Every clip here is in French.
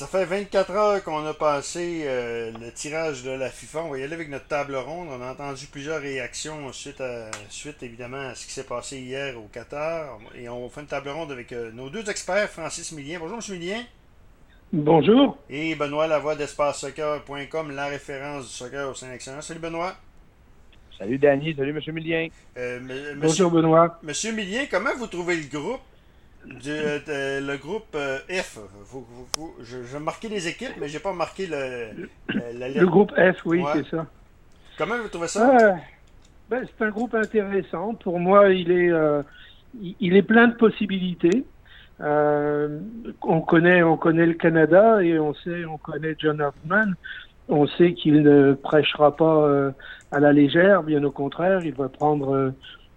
ça fait 24 heures qu'on a passé euh, le tirage de la FIFA. On va y aller avec notre table ronde. On a entendu plusieurs réactions suite, à, suite évidemment à ce qui s'est passé hier au Qatar. Et on fait une table ronde avec euh, nos deux experts, Francis Millien. Bonjour, M. Millien. Bonjour. Et Benoît Lavoie d'EspaceSoccer.com, la référence du soccer au Sénégal. Salut Benoît. Salut Danny, salut M. Millien. Euh, Bonjour Benoît. Monsieur Millien, comment vous trouvez le groupe? Euh, le groupe euh, F. je, vais marquer les équipes, mais j'ai pas marqué le, le groupe F, oui, c'est ça. Comment vous trouvez ça? Ben, c'est un groupe intéressant. Pour moi, il est, euh, il est plein de possibilités. on connaît, on connaît le Canada et on sait, on connaît John Hoffman. On sait qu'il ne prêchera pas à la légère, bien au contraire, il va prendre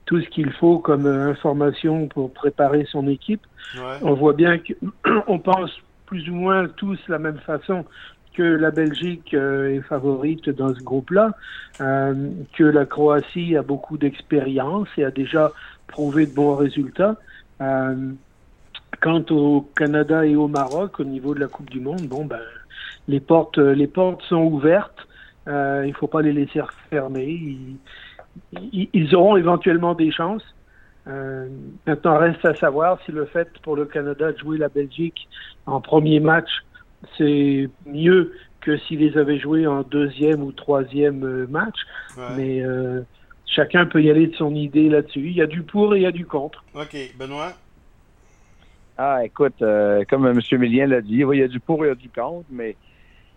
tout ce qu'il faut comme euh, information pour préparer son équipe. On voit bien qu'on pense plus ou moins tous la même façon que la Belgique euh, est favorite dans ce groupe-là, euh, que la Croatie a beaucoup d'expérience et a déjà prouvé de bons résultats. quant au Canada et au Maroc, au niveau de la Coupe du Monde, bon ben les portes, les portes sont ouvertes. il ne faut pas les laisser fermer ils auront éventuellement des chances. Euh, maintenant, reste à savoir si le fait pour le Canada de jouer la Belgique en premier match, c'est mieux que s'ils les avaient joués en deuxième ou troisième euh, match. Mais euh, chacun peut y aller de son idée là-dessus. Il y a du pour et il y a du contre. OK. Benoît? Ah, écoute, comme M. Millien l'a dit, il y a du pour et il y a du contre, mais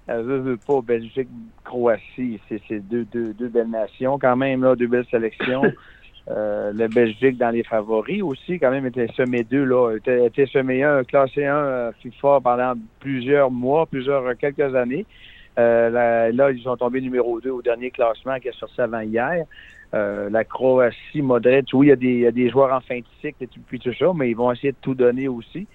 veut, veut pas, Belgique, Croatie, c'est deux, deux, deux belles nations quand même, là, deux belles sélections. euh, la Belgique dans les favoris aussi, quand même, était semé deux, là, était, était semé un, classé un euh, FIFA pendant plusieurs mois, plusieurs, euh, quelques années. Euh, là, ils sont tombés numéro deux au dernier classement qui est sorti avant hier. Euh, la Croatie, Modric, oui, il y, a des, il y a des joueurs en fin de cycle et puis tout ça, mais ils vont essayer de tout donner aussi.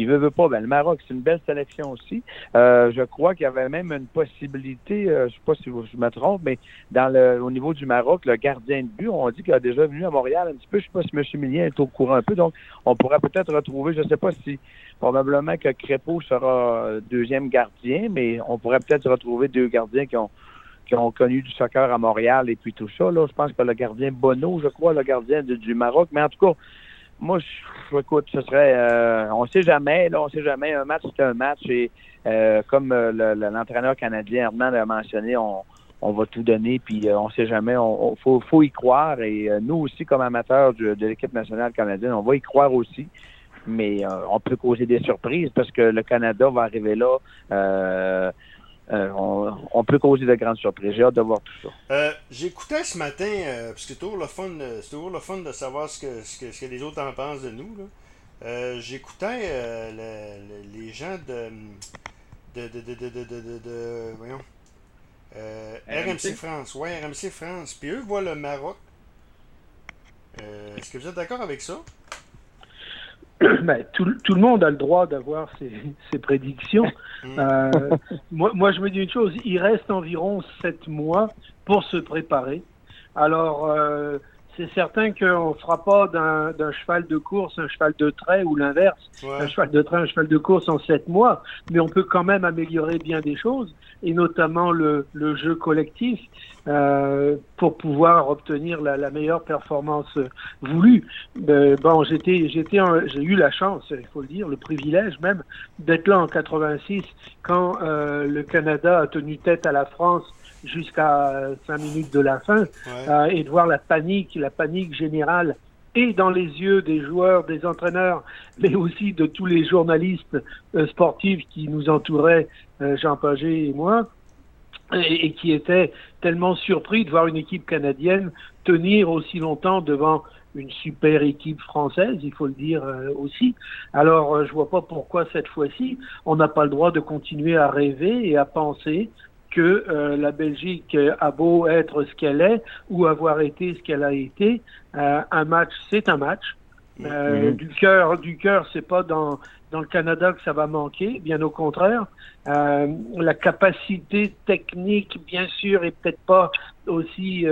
Puis, veut, veut pas, ben, le Maroc, c'est une belle sélection aussi. Euh, je crois qu'il y avait même une possibilité, euh, je sais pas si je me trompe, mais dans le, au niveau du Maroc, le gardien de but, on dit qu'il a déjà venu à Montréal un petit peu. Je sais pas si M. Millien est au courant un peu. Donc, on pourrait peut-être retrouver, je sais pas si, probablement que Crépeau sera deuxième gardien, mais on pourrait peut-être retrouver deux gardiens qui ont qui ont connu du soccer à Montréal et puis tout ça. Là, je pense que le gardien Bono, je crois, le gardien du Maroc. Mais en tout cas, moi, je, écoute, ce serait, euh, on sait jamais, là, on sait jamais. Un match, c'est un match. Et euh, comme euh, l'entraîneur canadien Herman l'a mentionné, on, on va tout donner, puis on sait jamais. On, faut, faut y croire. Et nous aussi, comme amateurs de l'équipe nationale canadienne, on va y croire aussi. Mais on peut causer des surprises parce que le Canada va arriver là euh, on, peut causer de grandes surprises. J'ai hâte de voir tout ça. Euh, j'écoutais ce matin, euh, parce que c'est toujours le fun, toujours le fun de savoir ce que, ce que, les autres en pensent de nous. J'écoutais les gens de de, de, de, de, de, de voyons, RMC France. Ouais, RMC France. Puis eux voient le Maroc. Est-ce que vous êtes d'accord avec ça? ben, tout, tout, le monde a le droit d'avoir ses, ses, prédictions. Mm. Euh, moi, moi, je me dis une chose, il reste environ sept mois pour se préparer. Alors, euh, c'est certain qu'on ne fera pas d'un cheval de course un cheval de trait ou l'inverse, un cheval de trait, un cheval de course en sept mois, mais on peut quand même améliorer bien des choses, et notamment le, le jeu collectif, euh, pour pouvoir obtenir la, la meilleure performance voulue. Euh, bon, j'étais, j'étais, j'ai eu la chance, il faut le dire, le privilège même d'être là en 86 quand euh, le Canada a tenu tête à la France jusqu'à cinq minutes de la fin euh, et de voir la panique, la panique générale et dans les yeux des joueurs, des entraîneurs, mais aussi de tous les journalistes euh, sportifs qui nous entouraient, euh, Jean Pagé et moi, et, et, qui étaient tellement surpris de voir une équipe canadienne tenir aussi longtemps devant une super équipe française, il faut le dire aussi. Alors, je vois pas pourquoi cette fois-ci, on n'a pas le droit de continuer à rêver et à penser que euh, la Belgique a beau être ce qu'elle est ou avoir été ce qu'elle a été, euh, un match, c'est un match. Euh, mm-hmm. Du cœur, du cœur, c'est pas dans dans le Canada que ça va manquer, bien au contraire. la capacité technique, bien sûr, est peut-être pas aussi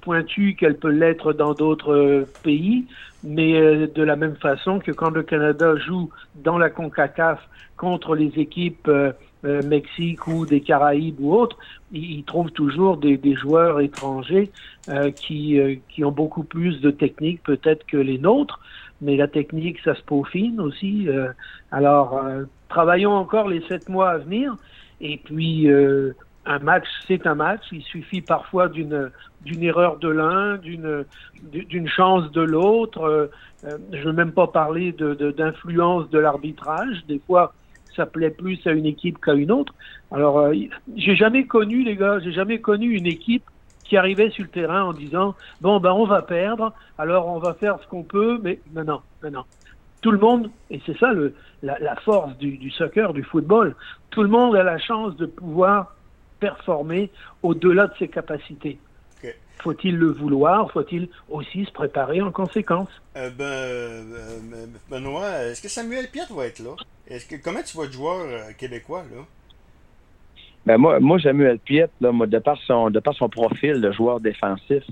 pointue qu'elle peut l'être dans d'autres pays, mais de la même façon que quand le Canada joue dans la CONCACAF contre les équipes Mexique ou des Caraïbes ou autres, ils, trouvent toujours des, des joueurs étrangers qui, qui ont beaucoup plus de technique peut-être que les nôtres, mais la technique, ça se peaufine aussi. alors, travaillons encore les sept mois à venir. Et puis, euh, un match, c'est un match. Il suffit parfois d'une d'une erreur de l'un, d'une d'une chance de l'autre. Euh, je ne veux même pas parler de d'influence de, l'arbitrage. Des fois, ça plaît plus à une équipe qu'à une autre. Alors, euh, j'ai jamais connu, les gars, j'ai jamais connu une équipe qui arrivait sur le terrain en disant bon ben on va perdre, alors on va faire ce qu'on peut, mais non non tout le monde, et c'est ça le, la, force du, soccer, du football, tout le monde a la chance de pouvoir performer au-delà de ses capacités. Faut-il le vouloir? Faut-il aussi se préparer en conséquence? Euh, ben, euh, Benoît, est-ce que Samuel Piet va être là? Est-ce que, Comment tu vois le joueur euh, québécois là? Ben moi, moi Samuel Piet, là, de, par son, de par son profil de joueur défensif,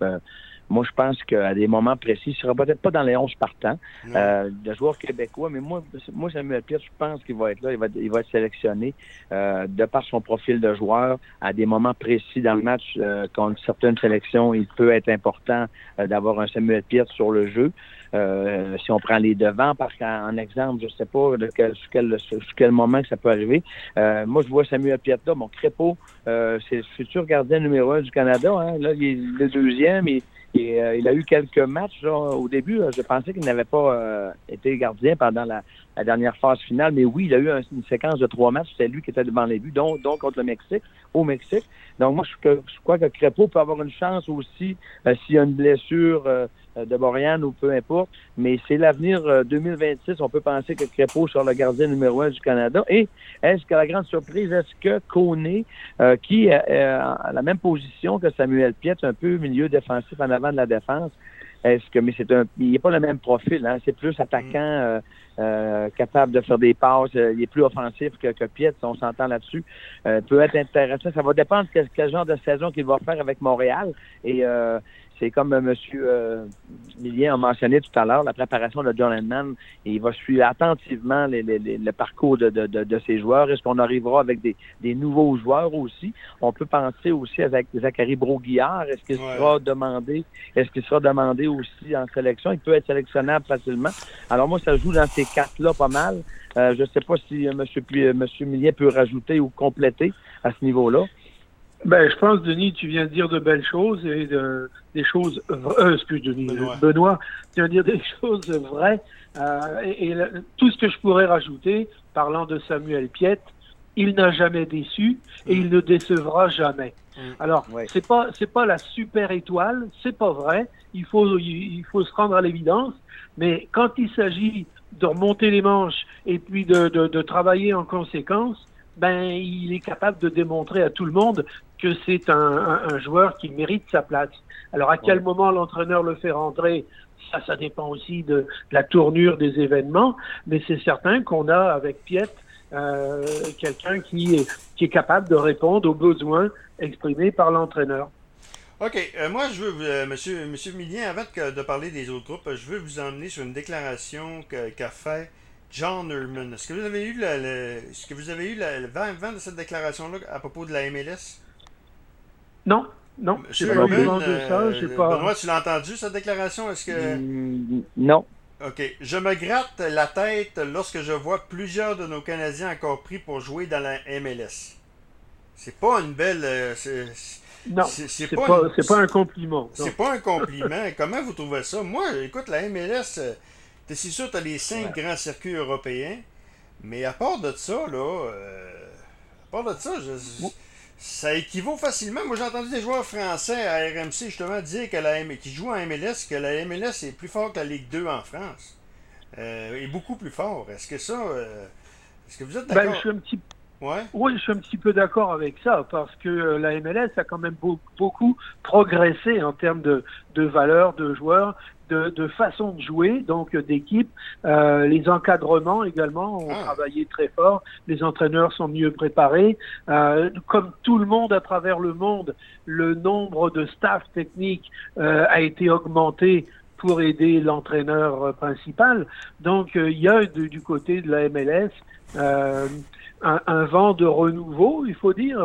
moi, je pense qu'à des moments précis, il ne sera peut-être pas dans les 11 partants euh, de joueurs québécois, mais moi, moi Samuel Pierre, je pense qu'il va être là, il va, il va être sélectionné euh, de par son profil de joueur. À des moments précis dans le match, euh, contre certaines sélections, il peut être important euh, d'avoir un Samuel Pierre sur le jeu. Euh, si on prend les devants, par exemple, je ne sais pas de quel, sur, quel, quel moment que ça peut arriver. Euh, moi, je vois Samuel Pietta, mon Crépeau, euh, c'est le futur gardien numéro un du Canada. Hein. Là, il est le deuxième. Et, euh, il a eu quelques matchs. au début, je pensais qu'il n'avait pas euh, été gardien pendant la, dernière phase finale. Mais oui, il a eu une séquence de trois matchs. C'était lui qui était devant les buts, dont, contre le Mexique, au Mexique. Donc moi, je, crois que Crépeau peut avoir une chance aussi euh, s'il y a une blessure de Borian ou peu importe. Mais c'est l'avenir 2026. On peut penser que Crépeau sera le gardien numéro un du Canada. Et est-ce que la grande surprise, est-ce que Kone, qui est à la même position que Samuel Piet, un peu milieu défensif en avant de la défense. Est-ce que mais c'est un il n'est pas le même profil, hein? C'est plus attaquant, mm. euh, euh, capable de faire des passes. Euh, il est plus offensif que, que Piet, on s'entend là-dessus. peut être intéressant. Ça va dépendre de quel, genre de saison qu'il va faire avec Montréal. Et c'est comme M. Euh, Millien a mentionné tout à l'heure, la préparation de John Lennon. Il va suivre attentivement le parcours de, de, ces joueurs. Est-ce qu'on arrivera avec des, nouveaux joueurs aussi? On peut penser aussi avec Zachary Broguillard. Est-ce qu'il sera demandé? Est-ce qu'il sera demandé aussi en sélection? Il peut être sélectionnable facilement. Alors moi, ça joue dans ces quatre-là pas mal. Euh, je ne sais pas si euh, M. Monsieur Millien peut rajouter ou compléter à ce niveau-là. Ben, je pense, Denis, tu viens de dire de belles choses et de, des choses. Euh, excuse Denis, Benoît. Benoît. tu viens de dire des choses vraies. Euh, et, tout ce que je pourrais rajouter, parlant de Samuel Piette, il n'a jamais déçu et il ne décevra jamais. Mm. Alors, c'est pas c'est pas la super étoile, c'est pas vrai. Il faut il, faut se rendre à l'évidence. Mais quand il s'agit de remonter les manches et puis de, de, de travailler en conséquence, ben il est capable de démontrer à tout le monde que c'est un, joueur qui mérite sa place. Alors à quel moment l'entraîneur le fait rentrer? Ça, ça dépend aussi de, la tournure des événements, mais c'est certain qu'on a avec Piet euh, quelqu'un qui est, qui est capable de répondre aux besoins exprimés par l'entraîneur. OK. Euh, moi, je veux, euh, monsieur, monsieur Millien, avant de, parler des autres groupes, je veux vous emmener sur une déclaration qu'a fait John Herman. Est-ce que vous avez eu le, ce que vous avez eu le, vent, de cette déclaration-là à propos de la MLS? Non, non. J'ai pas besoin de ça. Euh, pas... Benoît, tu l'as entendu, cette déclaration? Est-ce que. Mm, non. OK. Je me gratte la tête lorsque je vois plusieurs de nos Canadiens encore pris pour jouer dans la MLS. C'est pas une belle. Euh, non, c'est pas, pas, un compliment. C'est pas un compliment. Comment vous trouvez ça? Moi, écoute, la MLS, euh, t'es si sûr, t'as les cinq grands circuits européens, mais à part de ça, là, à part de ça, je, ça équivaut facilement. Moi, j'ai entendu des joueurs français à RMC justement dire que la qui jouent en MLS que la MLS est plus fort que la Ligue 2 en France. Euh, est beaucoup plus fort. Est-ce que ça. Euh, est-ce que vous êtes ben, d'accord? je suis un petit Ouais. Oui, je suis un petit peu d'accord avec ça, parce que la MLS a quand même beaucoup progressé en termes de, de valeur de joueurs, de, de, façon de jouer, donc d'équipe. Euh, les encadrements également ont travaillé très fort. Les entraîneurs sont mieux préparés. Euh, comme tout le monde à travers le monde, le nombre de staff techniques euh, a été augmenté pour aider l'entraîneur principal. Donc, il y a du côté de la MLS un, un, vent de renouveau, il faut dire,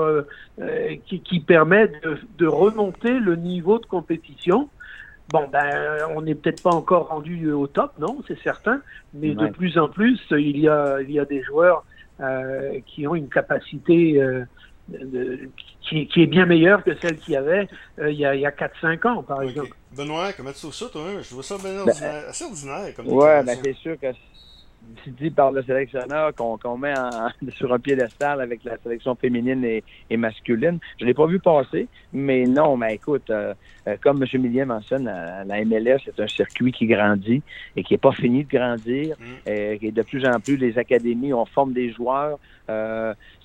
qui, qui, permet de, de, remonter le niveau de compétition. Bon, ben, on n'est peut-être pas encore rendu au top, non, c'est certain, mais de plus en plus, il y a, il y a des joueurs euh, qui ont une capacité euh, de, qui, qui, est bien meilleure que celle qu'il y avait euh, il y a, il y a 4-5 ans, par exemple. Benoît, comment tu trouves ça, toi? Je vois ça bien ben, assez ordinaire. Comme ouais, ben, c'est sûr que dit par le sélectionneur qu'on met sur un piédestal avec la sélection féminine et, masculine. Je ne l'ai pas vu passer, mais non, mais écoute, euh, euh, comme M. Millien mentionne, euh, la MLS, c'est un circuit qui grandit et qui n'est pas fini de grandir. Mm. Et, de plus en plus, les académies, on forme des joueurs.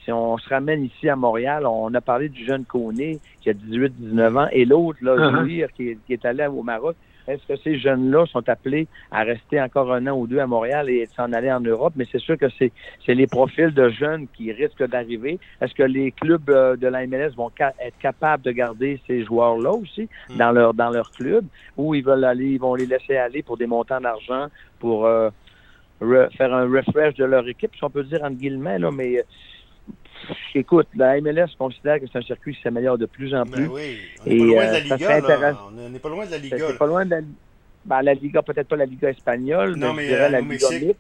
si on se ramène ici à Montréal, on a parlé du jeune Koné qui a 18-19 ans et l'autre, là, uh-huh. qui, qui est allé au Maroc. Est-ce que ces jeunes-là sont appelés à rester encore un an ou deux à Montréal et s'en aller en Europe? Mais c'est sûr que c'est, les profils de jeunes qui risquent d'arriver. Est-ce que les clubs euh, de la MLS vont être capables de garder ces joueurs-là aussi hmm. dans leur dans leur club? Ou ils veulent aller, ils vont les laisser aller pour des montants d'argent pour euh, faire un refresh de leur équipe, si on peut dire entre guillemets, là, mais écoute, la MLS considère que c'est un circuit qui s'améliore de plus en plus. Ben oui, on n'est pas loin de la Liga. On n'est pas loin de la Liga. C'est pas loin de la, ben, la Liga, peut-être pas la Liga espagnole, non, mais, je dirais euh, la Liga mixte.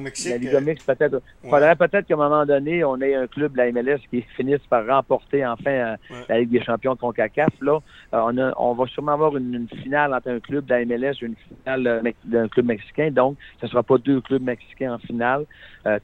Mexique, la Liga mixte, peut-être. Il faudrait peut-être qu'à un moment donné, on ait un club de la MLS qui finisse par remporter enfin euh, la Ligue des champions de CONCACAF. Là, euh, on, a, on va sûrement avoir une, finale entre un club de la MLS et une finale d'un club mexicain. Donc, ce ne sera pas deux clubs mexicains en finale.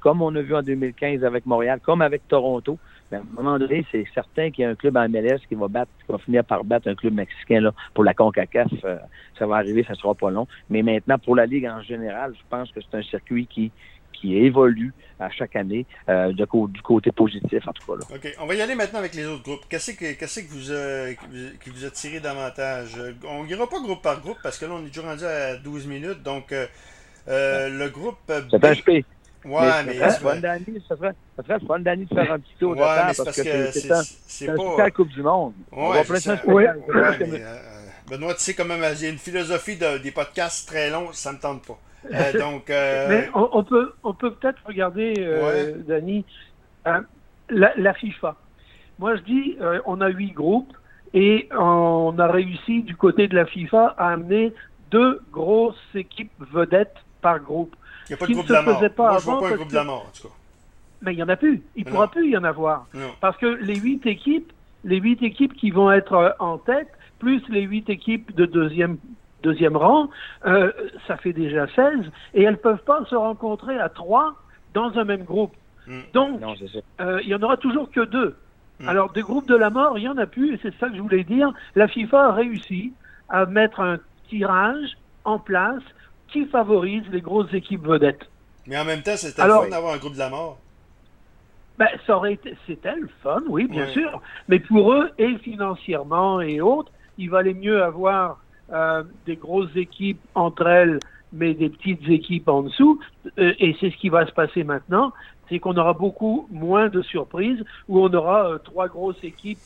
comme on a vu en 2015 avec Montréal, comme avec Toronto. Ben, à un moment donné, c'est certain qu'il y a un club en MLS qui va battre, qui va finir par battre un club mexicain là, pour la CONCACAF. Euh, ça va arriver, ça sera pas long. Mais maintenant, pour la Ligue en général, je pense que c'est un circuit qui, qui évolue à chaque année euh, du côté positif, en tout cas. Là. OK. On va y aller maintenant avec les autres groupes. Qu'est-ce que, qu'est-ce que vous a, qui vous a tiré davantage? On n'ira pas groupe par groupe parce que là, on est déjà rendu à 12 minutes. Donc, euh, le groupe... C'est un SP. Ouais, mais. Ça serait, ça, serait, ça serait le fun d'année de faire un petit tour de temps parce, parce, que, c'est un, c'est pas... Coupe du Monde. Ouais, c'est ça. Ouais, ouais, mais, euh, Benoît, tu sais quand même, j'ai une philosophie de, des podcasts très longs, ça me tente pas. Euh, donc, euh... Mais on, on, peut on peut peut-être regarder, euh, Dani, hein, la, la, FIFA. Moi, je dis, euh, on a huit groupes et on a réussi du côté de la FIFA à amener deux grosses équipes vedettes par groupe. Il n'y a pas de groupe de la mort. Moi, je vois pas un groupe de la mort, en tout cas. Mais il n'y en a plus. Il ne pourra plus y en avoir. Parce que les huit équipes, les huit équipes qui vont être euh, en tête, plus les huit équipes de deuxième, deuxième rang, euh, ça fait déjà 16. Et elles ne peuvent pas se rencontrer à trois dans un même groupe. Hmm. Donc, euh, il n'y en aura toujours que deux. Hmm. Alors, des groupes de la mort, il n'y en a plus, et c'est ça que je voulais dire. La FIFA a réussi à mettre un tirage en place qui favorise les grosses équipes vedettes. Mais en même temps, c'était le fun d'avoir un groupe de la mort. Ben, ça aurait été, c'était le fun, oui, bien sûr. Mais pour eux, et financièrement et autres, il valait mieux avoir euh, des grosses équipes entre elles, mais des petites équipes en dessous. Euh, et c'est ce qui va se passer maintenant. C'est qu'on aura beaucoup moins de surprises, où on aura euh, trois grosses équipes,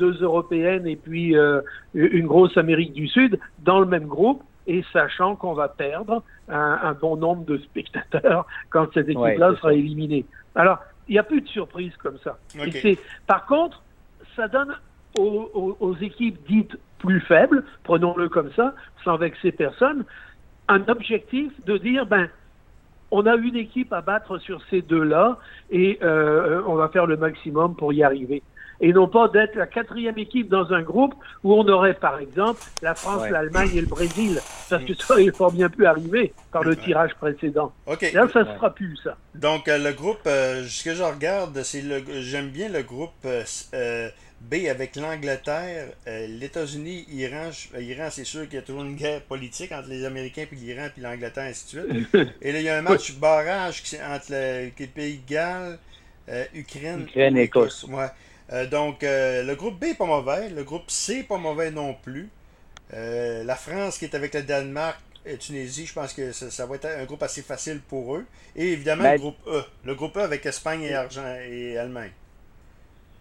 deux européennes et puis une grosse Amérique du Sud dans le même groupe et sachant qu'on va perdre un, bon nombre de spectateurs quand cette équipe-là sera éliminée. Alors, il n'y a plus de surprise comme ça. par contre, ça donne aux, équipes dites plus faibles, prenons-le comme ça, sans vexer personne, un objectif de dire, ben, on a une équipe à battre sur ces deux-là et euh, on va faire le maximum pour y arriver et non pas d'être la quatrième équipe dans un groupe où on aurait, par exemple, la France, l'Allemagne et le Brésil. Parce que ça, il faut bien pu arriver par le tirage précédent. Là, ça ne se fera plus, ça. Donc, euh, le groupe, euh, ce que je regarde, c'est le, j'aime bien le groupe euh, B avec l'Angleterre, l'États-Unis, Iran. Iran, c'est sûr qu'il y a toujours une guerre politique entre les Américains puis l'Iran puis l'Angleterre, et ainsi de suite. Et là, il y a un match barrage entre le, les Pays de Galles, Ukraine, Ukraine et Écosse. Ouais. Donc, le groupe B, pas mauvais. Le groupe C, pas mauvais non plus. la France qui est avec le Danemark, et Tunisie, je pense que ça, va être un groupe assez facile pour eux. Et évidemment, le ben, groupe E. Le groupe E avec Espagne et, Argent et Allemagne.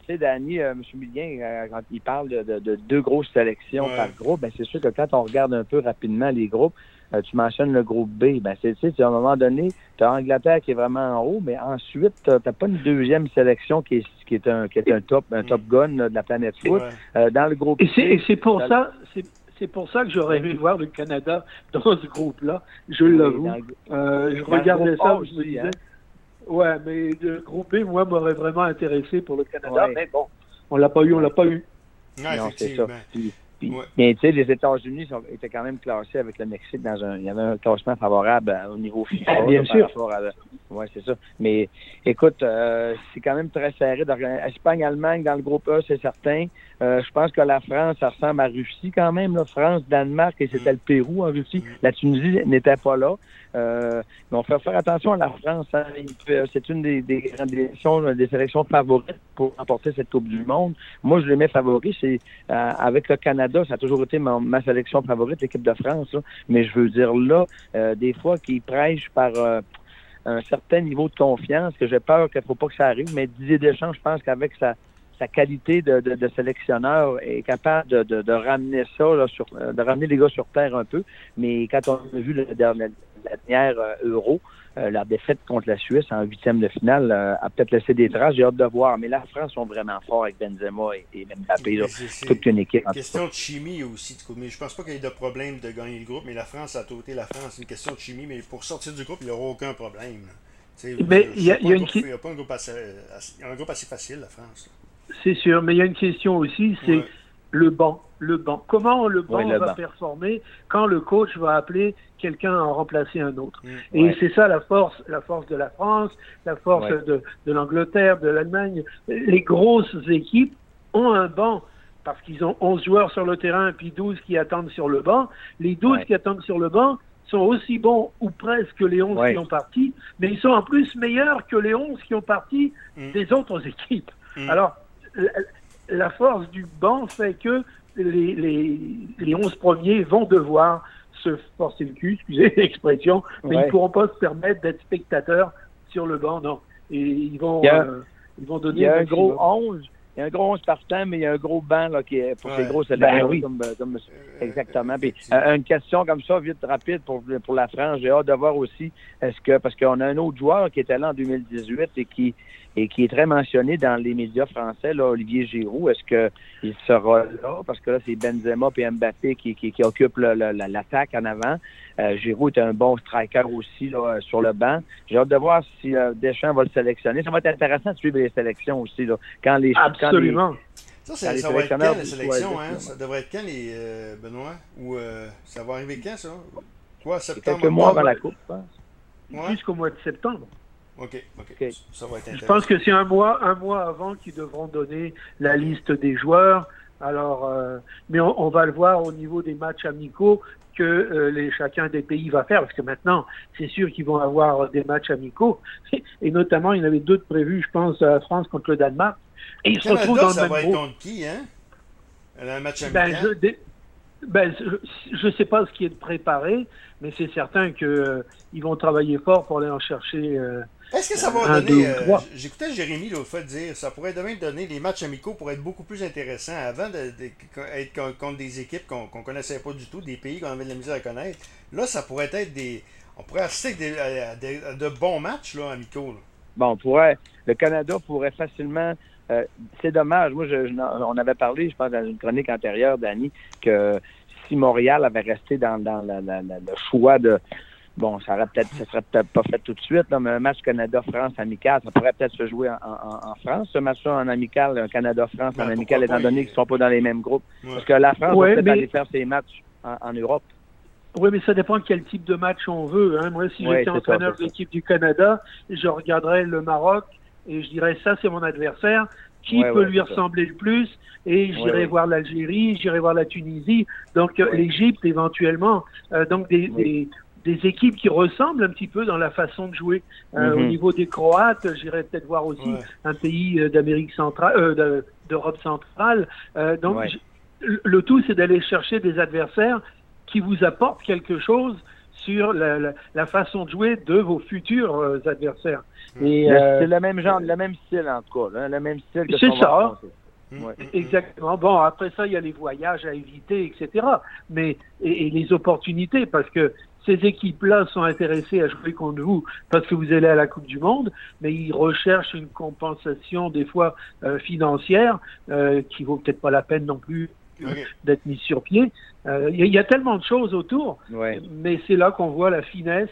Tu sais, Danny, euh, M. Millien, euh, quand il parle de, deux grosses sélections par groupe, ben, c'est sûr que quand on regarde un peu rapidement les groupes, euh, tu mentionnes le groupe B, ben, c'est, tu à un moment donné, tu as Angleterre qui est vraiment en haut, mais ensuite, tu n'as pas une deuxième sélection qui est, qui est, un, qui est un top, un top gun de la planète foot. dans le groupe Et c'est, pour ça, c'est pour ça que j'aurais aimé voir le Canada dans ce groupe-là, je l'avoue. Euh, je regardais ça, je me disais, hein. ouais, mais le groupe B, moi, m'aurait vraiment intéressé pour le Canada, mais bon, on l'a pas eu, on l'a pas eu. non, c'est ça. Mais tu sais, les États-Unis étaient quand même classés avec le Mexique dans un. Il y avait un classement favorable au niveau FIFA. Bien sûr. Oui, c'est ça. Mais écoute, euh, c'est quand même très serré. Espagne-Allemagne dans le groupe E, c'est certain. Euh, je pense que la France, ça ressemble à Russie quand même. Là. France, Danemark et c'était le Pérou en Russie. La Tunisie n'était pas là. Euh, mais on fait faire attention à la France. Hein. C'est une des, des, des, sélections favorites pour remporter cette Coupe du Monde. Moi, je les mets favoris. C'est avec le Canada, ça a toujours été ma, sélection favorite, l'équipe de France. Mais je veux dire là, des fois, qu'ils prêchent par un certain niveau de confiance, que j'ai peur qu'il ne faut pas que ça arrive, mais Didier Deschamps, je pense qu'avec sa, sa qualité de, de, sélectionneur est capable de, de, ramener ça, là, sur, de ramener les gars sur terre un peu. Mais quand on a vu le, la, la dernière euh, Euro, euh, la défaite contre la Suisse en huitième de finale euh, a peut-être laissé des traces. J'ai hâte de voir. Mais la France sont vraiment forts avec Benzema et, et Mbappé. C'est toute une équipe. Une question de chimie aussi. Mais je pense pas qu'il y ait de problème de gagner le groupe. Mais la France a tout été la France. C'est une question de chimie. Mais pour sortir du groupe, il n'y aura aucun problème. Il y a, une... pas un groupe, assez, un groupe assez facile, la France. C'est sûr. Mais il y a une question aussi. C'est le banc. Le banc. Comment le banc va performer quand le coach va appeler quelqu'un à remplacer un autre? Mm. Et c'est ça la force, la force de la France, la force de, de l'Angleterre, de l'Allemagne. Les grosses équipes ont un banc parce qu'ils ont 11 joueurs sur le terrain puis 12 qui attendent sur le banc. Les 12 qui attendent sur le banc sont aussi bons ou presque que les 11 qui ont parti, mais ils sont en plus meilleurs que les 11 qui ont parti mm. des autres équipes. Mm. Alors, la force du banc fait que les, les, les 11 premiers vont devoir se forcer le cul, excusez l'expression, mais ils ne pourront pas se permettre d'être spectateurs sur le banc, non. Et ils vont, euh, ils vont donner. Il y a un gros 11. Il y a un gros 11 partant, mais il y a un gros banc là, qui est pour ces gros. Ben comme, euh, comme, exactement. Puis, euh, une question comme ça, vite, rapide pour, pour la France. J'ai hâte de voir aussi, est-ce que, parce qu'on a un autre joueur qui était là en 2018 et qui et qui est très mentionné dans les médias français, là, Olivier Giroud. Est-ce qu'il sera là? Parce que là, c'est Benzema et Mbappé qui, qui, qui occupent l'attaque en avant. Euh, Giroud est un bon striker aussi là, sur le banc. J'ai hâte de voir si euh, Deschamps va le sélectionner. Ça va être intéressant de suivre les sélections aussi. Là, quand les, Absolument. ça, ça, va être quand, la sélection? Hein? Ça devrait être quand, les, euh, Benoît? Ou euh, ça va arriver quand, ça? Quoi, septembre? Quelques mois avant la Coupe, je pense. Jusqu'au mois de septembre. OK, OK. Ça va être Je pense que c'est un mois, un mois avant qu'ils devront donner la liste des joueurs. Alors, euh, mais on, va le voir au niveau des matchs amicaux que euh, les, chacun des pays va faire, parce que maintenant, c'est sûr qu'ils vont avoir des matchs amicaux, et notamment, il y en avait d'autres prévus, je pense, à France contre le Danemark. Et ils se retrouvent dans ça le même va être contre qui, hein? Un match ben, amical? Ben, je, ben, je ne sais pas ce qui est préparé, mais c'est certain qu'ils euh, vont travailler fort pour aller en chercher est-ce que ça va donner. Euh, j'écoutais Jérémy l'autre fois dire ça pourrait demain donner les matchs amicaux pour être beaucoup plus intéressants avant d'être contre des équipes qu'on ne connaissait pas du tout, des pays qu'on avait de la misère à connaître. Là, ça pourrait être des. On pourrait assister à, de bons matchs là, amicaux. Bon, on pourrait. Le Canada pourrait facilement. Euh, c'est dommage. Moi, on avait parlé, je pense, dans une chronique antérieure, Dani, que si Montréal avait resté dans, le choix de Bon, ça aurait peut-être, ça serait peut-être pas fait tout de suite, mais un match Canada-France amical, ça pourrait peut-être se jouer en, France, ce match-là en amical, un Canada-France en ben, amical, étant donné qu'ils ne sont pas dans les mêmes groupes. Parce que la France va peut-être aller faire ses matchs en, Europe. Oui, mais ça dépend quel type de match on veut. Hein. Moi, si j'étais entraîneur de l'équipe du Canada, je regarderais le Maroc et je dirais ça, c'est mon adversaire. Qui peut lui ressembler le plus? Et j'irai voir l'Algérie, j'irai voir la Tunisie, donc euh, l'Égypte éventuellement. Euh, donc des, des équipes qui ressemblent un petit peu dans la façon de jouer. Euh, Au Mhm. niveau des Croates, j'irais peut-être voir aussi un pays d'Amérique centrale, euh, de- d'Europe centrale. Donc, le tout, c'est d'aller chercher des adversaires qui vous apportent quelque chose sur la, la- la façon de jouer de vos futurs euh, adversaires. Et, Le- euh, C'est le même genre, même style en tout cas, le même style que C'est ça. Mm, Ouais. mm, mm. Exactement. Bon, après ça, il y a les voyages à éviter, etc. Mais et, et les opportunités, parce que ces équipes-là sont intéressées à jouer contre vous parce que vous allez à la Coupe du Monde, mais ils recherchent une compensation des fois euh, financière euh, qui vaut peut-être pas la peine non plus D'être mise sur pied. Euh, Il y, a- il y a tellement de choses autour, Ouais. mais c'est là qu'on voit la finesse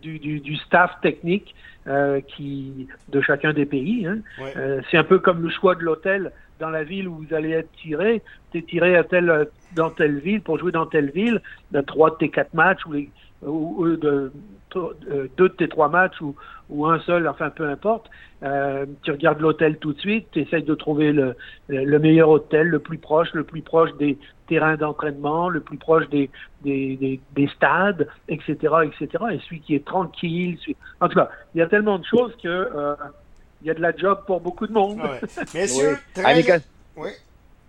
du, du, du staff technique euh, qui de chacun des pays. Hein. Ouais. Euh, c'est un peu comme le choix de l'hôtel dans la ville où vous allez être tiré. Tu es tiré à telle, dans telle ville pour jouer dans telle ville, de trois de tes quatre matchs ou, les, ou, ou de, euh, deux de tes trois matchs ou, ou un seul, enfin peu importe. Euh, tu regardes l'hôtel tout de suite, tu essayes de trouver le, le meilleur hôtel, le plus proche, le plus proche des terrains d'entraînement, le plus proche des, des, des, des stades, etc., etc. Et celui qui est tranquille. Celui... En tout cas, il y a tellement de choses que euh, il y a de la job pour beaucoup de monde. Ouais. Messieurs, Oui. très... Ah, mais quand- Oui.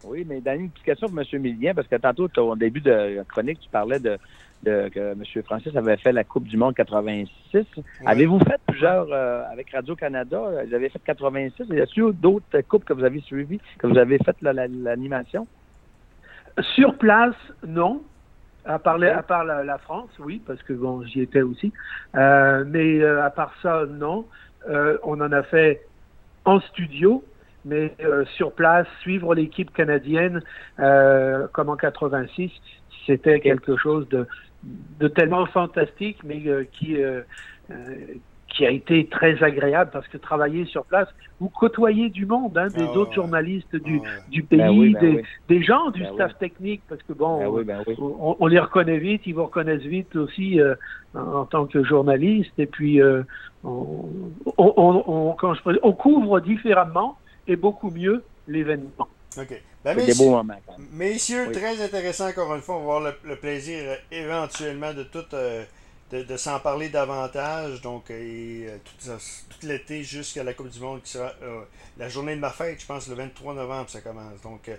Oui, mais Danny, une petite question pour M. Millien, parce que tantôt, au début de la chronique, tu parlais de, de que M. Francis avait fait la Coupe du Monde 86. Avez-vous fait plusieurs euh, avec Radio-Canada? Vous avez fait 86. Y a-t-il d'autres coupes que vous avez suivies, que vous avez fait la- la- l'animation? Sur place, non. À part, les- à part la, la France, oui, parce que bon, j'y étais aussi. Euh, mais euh, à part ça, non. Euh, on en a fait en studio, mais euh, sur place, suivre l'équipe canadienne euh, comme en 86, c'était quelque chose de, de tellement fantastique, mais qui qui a été très agréable parce que travailler sur place, vous côtoyez du monde, hein, des Ah autres ouais. journalistes du, Ah ouais. du pays, Ben oui, ben des, oui. des gens du Ben staff oui. technique, parce que bon, Ben oui, ben oui. on, on les reconnaît vite, ils vous reconnaissent vite aussi euh, en, en tant que journaliste, et puis euh, on, on, on, on- quand je peux- on couvre différemment et beaucoup mieux l'événement. OK. Ben, C'est des messieurs, beaux moments, messieurs, Oui. très intéressant encore une fois. On va avoir le, le plaisir euh, éventuellement de tout euh, de, s'en parler davantage. Donc, euh, et, euh, tout, l'été jusqu'à la Coupe du Monde qui sera euh, la journée de ma fête, je pense, le 23 novembre, ça commence. Donc,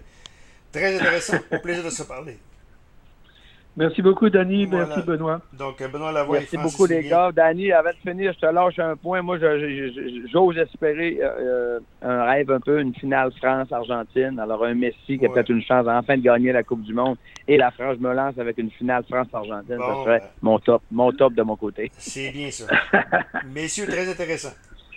très intéressant. Au plaisir de se parler. Merci beaucoup, Danny. Voilà. Merci, Benoît. Donc, euh, Benoît Lavoie Merci beaucoup, les gars. Danny, avant de finir, je te lâche un point. Moi, j'ose espérer euh, euh, un rêve un peu, une finale France-Argentine. Alors, un Messi qui a Ouais. peut-être une chance enfin de gagner la Coupe du Monde. Et la France, je me lance avec une finale France-Argentine. Bon, ça serait ben. mon top, mon top de mon côté. C'est bien ça. Messieurs, très intéressant.